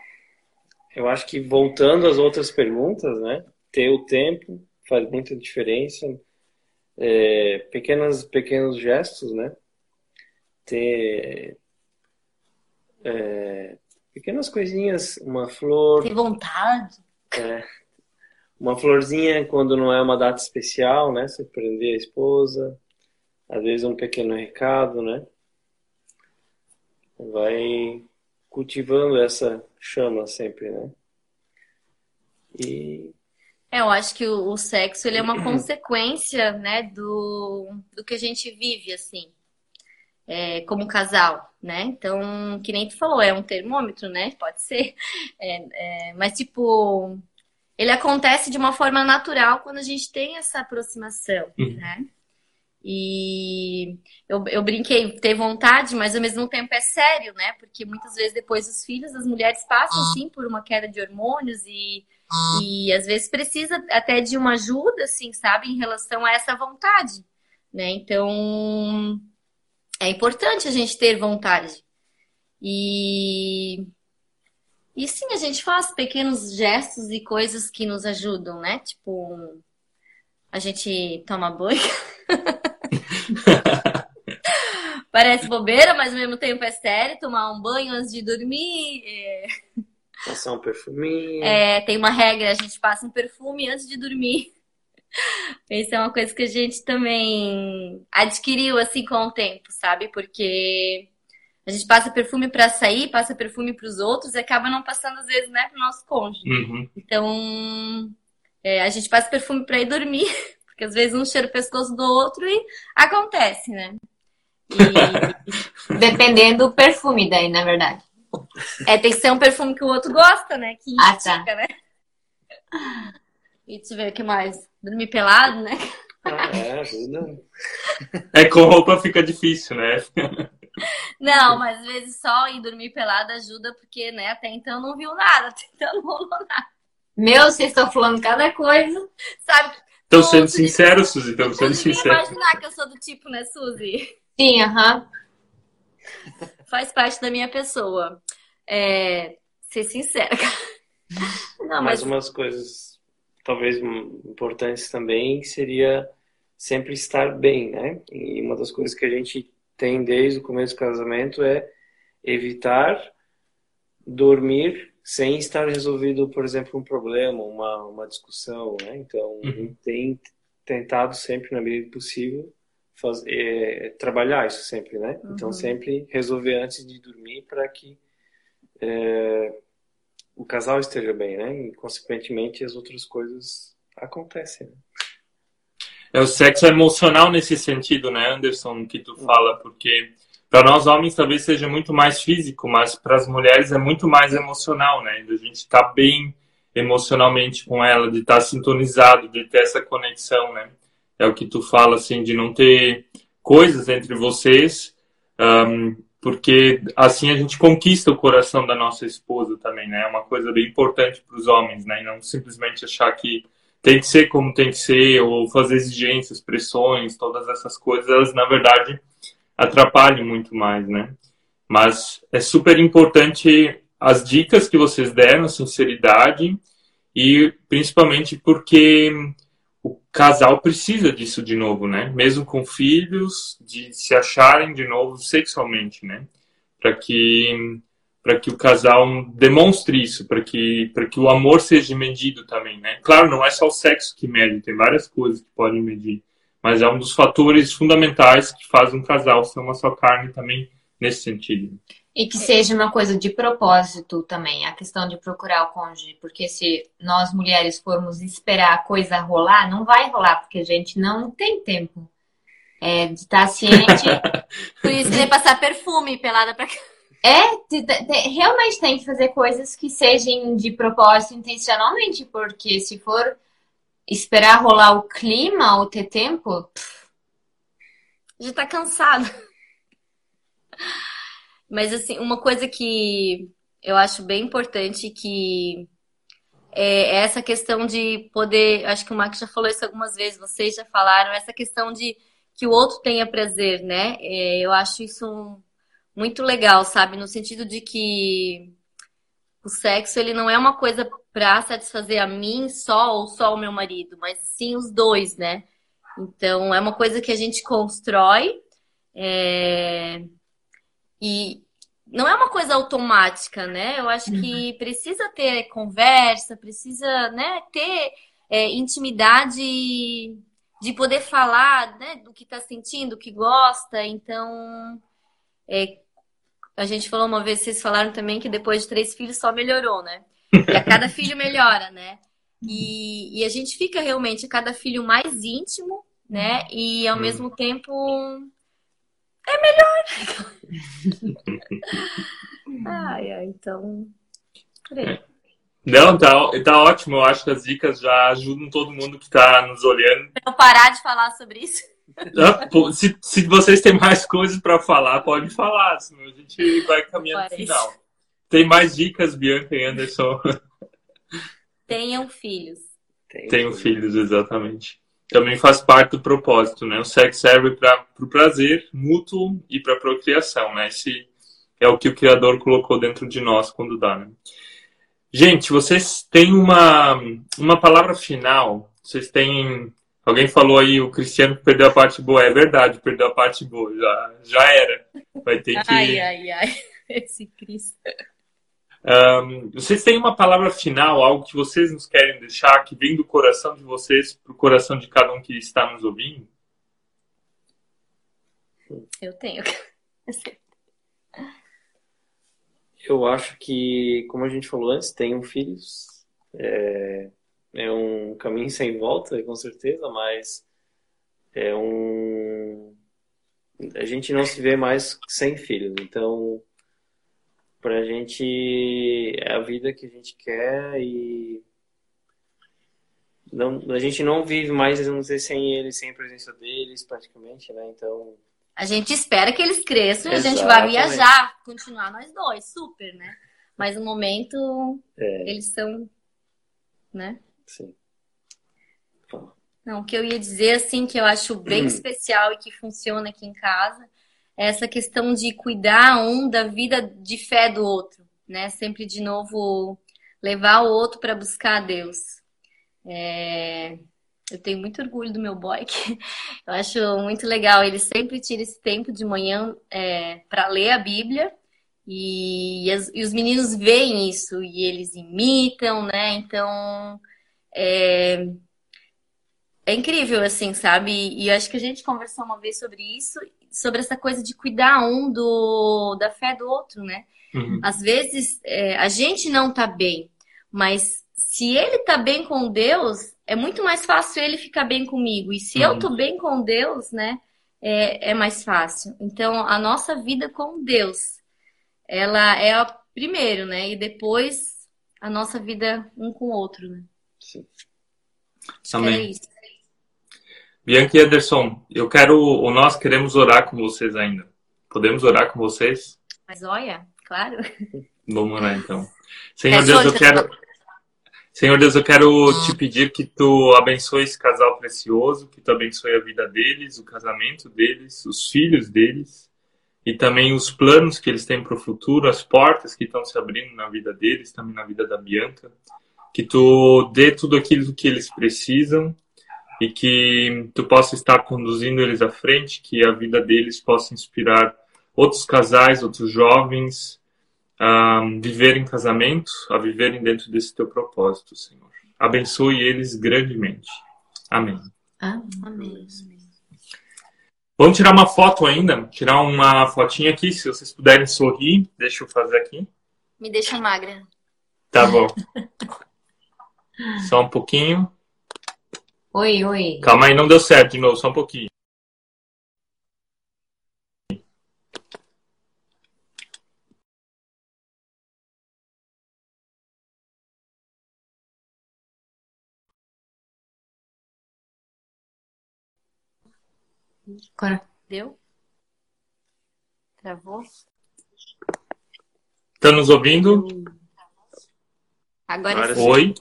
eu acho que voltando às outras perguntas, né? Ter o tempo faz muita diferença. É, pequenas, pequenos gestos, né? Ter é, pequenas coisinhas, uma flor. Ter vontade. É, uma florzinha quando não é uma data especial, né? Surpreender a esposa. Às vezes um pequeno recado, né? Vai cultivando essa chama sempre, né? E é, eu acho que o, o, sexo ele é uma consequência, né, do, do que a gente vive, assim, é, como casal, né? Então, que nem tu falou, é um termômetro, né? Pode ser. É, é, mas, tipo, ele acontece de uma forma natural quando a gente tem essa aproximação, uhum. né? E eu, eu brinquei, ter vontade, mas ao mesmo tempo é sério, né? Porque muitas vezes depois dos filhos, as mulheres passam, sim, por uma queda de hormônios e, e às vezes precisa até de uma ajuda, assim, sabe? Em relação a essa vontade, né? Então, é importante a gente ter vontade. E e sim, a gente faz pequenos gestos e coisas que nos ajudam, né? Tipo, a gente toma banho. Parece bobeira, mas ao mesmo tempo é sério. Tomar um banho antes de dormir. É... Passar um perfuminho. É, tem uma regra, a gente passa um perfume antes de dormir. Isso é uma coisa que a gente também adquiriu assim com o tempo, sabe? Porque a gente passa perfume para sair, passa perfume para os outros e acaba não passando às vezes, né, para o nosso cônjuge. Uhum. Então, é, a gente passa perfume para ir dormir, porque às vezes um cheira o pescoço do outro e acontece, né? E... Dependendo do perfume daí, na verdade. É, tem que ser um perfume que o outro gosta, né? Que ah, tá. né? E deixa eu ver o que mais. Dormir pelado, né? Ah, é, ajuda. É, com roupa fica difícil, né? Não, mas às vezes só ir dormir pelado ajuda, porque, né, até então não viu nada, até então não rolou nada. Meu, vocês estão falando cada coisa. Sabe? Estão sendo sinceros, Suzy, estão sendo sinceros. imaginar que eu sou do tipo, né, Suzy? Sim, aham. Faz parte da minha pessoa. É, ser sincera. Não, mas... mas umas coisas talvez importantes também seria sempre estar bem, né? E uma das coisas que a gente tem desde o começo do casamento é evitar dormir sem estar resolvido, por exemplo, um problema, uma, uma discussão, né? Então, uhum. tem tentado sempre, na medida possível, fazer, é, trabalhar isso sempre, né? Então, uhum. Então, sempre resolver antes de dormir para que é, o casal esteja bem, né? E, consequentemente, as outras coisas acontecem. Né? É o sexo emocional nesse sentido, né, Anderson, que tu fala, porque para nós homens talvez seja muito mais físico, mas para as mulheres é muito mais emocional, né? A gente tá bem emocionalmente com ela, de estar tá sintonizado, de ter essa conexão, né? É o que tu fala, assim, de não ter coisas entre vocês, um, porque assim a gente conquista o coração da nossa esposa também, né? É uma coisa bem importante para os homens, né? E não simplesmente achar que tem que ser como tem que ser, ou fazer exigências, pressões, todas essas coisas, elas na verdade atrapalham muito mais, né? Mas é super importante as dicas que vocês deram, a sinceridade, e principalmente porque o casal precisa disso de novo, né? Mesmo com filhos, de se acharem de novo sexualmente, né? Para que para que o casal demonstre isso, para que, para que o amor seja medido também, né? Claro, não é só o sexo que mede, tem várias coisas que podem medir, mas é um dos fatores fundamentais que faz um casal ser uma só carne também nesse sentido. E que seja uma coisa de propósito também, a questão de procurar o cônjuge, porque se nós mulheres formos esperar a coisa rolar, não vai rolar, porque a gente não tem tempo é, de estar ciente. Por isso passar perfume pelada pra cá. É, te, te, realmente tem que fazer coisas que sejam de propósito intencionalmente, porque se for esperar rolar o clima ou ter tempo. Já tá cansado. Mas assim, uma coisa que eu acho bem importante que é essa questão de poder, acho que o Max já falou isso algumas vezes, vocês já falaram, essa questão de que o outro tenha prazer, né? É, eu acho isso muito legal, sabe? No sentido de que o sexo ele não é uma coisa para satisfazer a mim só ou só o meu marido, mas sim os dois, né? Então é uma coisa que a gente constrói é... e não é uma coisa automática, né? Eu acho que uhum. precisa ter conversa, precisa, né, ter é, intimidade de poder falar, né, do que está sentindo, do que gosta. Então, é, a gente falou uma vez, vocês falaram também que depois de três filhos só melhorou, né? E a cada filho melhora, né? E, e a gente fica realmente a cada filho mais íntimo, né? E ao hum. mesmo tempo é melhor. ai, ai, então. Não, tá, tá ótimo. Eu acho que as dicas já ajudam todo mundo que está nos olhando. Pra eu parar de falar sobre isso. Se, se vocês têm mais coisas para falar, pode falar, senão a gente vai caminhando no final. Tem mais dicas, Bianca e Anderson? Tenham filhos. Tenham filhos, exatamente. Também faz parte do propósito, né? O sexo serve para o prazer mútuo e para a procriação, né? Esse é o que o Criador colocou dentro de nós quando dá, né? Gente, vocês têm uma, uma palavra final? Vocês têm Alguém falou aí, o Cristiano perdeu a parte boa. É verdade, perdeu a parte boa. Já, já era. Vai ter que. Ai, ai, ai. Esse Cristo. Um, vocês têm uma palavra final, algo que vocês nos querem deixar, que vem do coração de vocês para o coração de cada um que está nos ouvindo? Eu tenho. Eu acho que, como a gente falou antes, tenham filhos. É, é um caminho sem volta, com certeza, mas é um. A gente não se vê mais sem filhos, então pra gente é a vida que a gente quer e não, a gente não vive mais, vamos dizer, sem eles, sem a presença deles, praticamente, né? Então. A gente espera que eles cresçam e a gente vai viajar, continuar nós dois, super, né? Mas no momento é. eles são, né? Sim. Não, o que eu ia dizer, assim, que eu acho bem hum. especial e que funciona aqui em casa, é essa questão de cuidar um da vida de fé do outro, né? Sempre de novo levar o outro para buscar a Deus. É... Eu tenho muito orgulho do meu boy, que eu acho muito legal. Ele sempre tira esse tempo de manhã é, para ler a Bíblia e, e, as, e os meninos veem isso e eles imitam, né? Então é, é incrível, assim, sabe? E, acho que a gente conversou uma vez sobre isso, sobre essa coisa de cuidar um do, da fé do outro, né? Uhum. Às vezes é, a gente não tá bem, mas se ele tá bem com Deus, é muito mais fácil ele ficar bem comigo. E se uhum. eu tô bem com Deus, né? É, é mais fácil. Então, a nossa vida com Deus, ela é a primeiro, né? E depois a nossa vida um com o outro, né? Sim. Amém. É Bianca e Anderson, eu quero, ou nós queremos orar com vocês ainda. Podemos orar com vocês? Mas olha, claro. Vamos orar então. Senhor Deus, eu quero. Senhor Deus, eu quero te pedir que tu abençoe esse casal precioso, que tu abençoe a vida deles, o casamento deles, os filhos deles e também os planos que eles têm para o futuro, as portas que estão se abrindo na vida deles, também na vida da Bianca que tu dê tudo aquilo que eles precisam e que tu possa estar conduzindo eles à frente, que a vida deles possa inspirar outros casais, outros jovens a viverem casamento, a viverem dentro desse teu propósito, Senhor. Abençoe eles grandemente. Amém. Amém. Vamos tirar uma foto ainda, tirar uma fotinha aqui, se vocês puderem sorrir, deixa eu fazer aqui. Me deixa magra. Tá bom. Só um pouquinho. Oi, oi. Calma aí, não deu certo de novo, só um pouquinho. Agora. Deu? Travou? Tá nos ouvindo? Agora, Agora sim. Oi.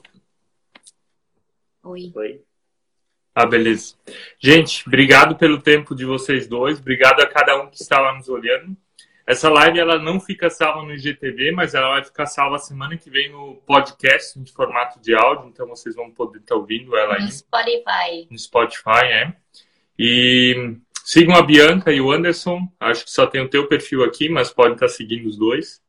Oi. Oi. Ah, beleza. Gente, obrigado pelo tempo de vocês dois. Obrigado a cada um que está lá nos olhando. Essa live ela não fica salva no IGTV, mas ela vai ficar salva semana que vem no podcast, em formato de áudio, então vocês vão poder estar ouvindo ela aí. No Spotify. No Spotify, é. E sigam a Bianca e o Anderson. Acho que só tem o teu perfil aqui, mas pode estar seguindo os dois.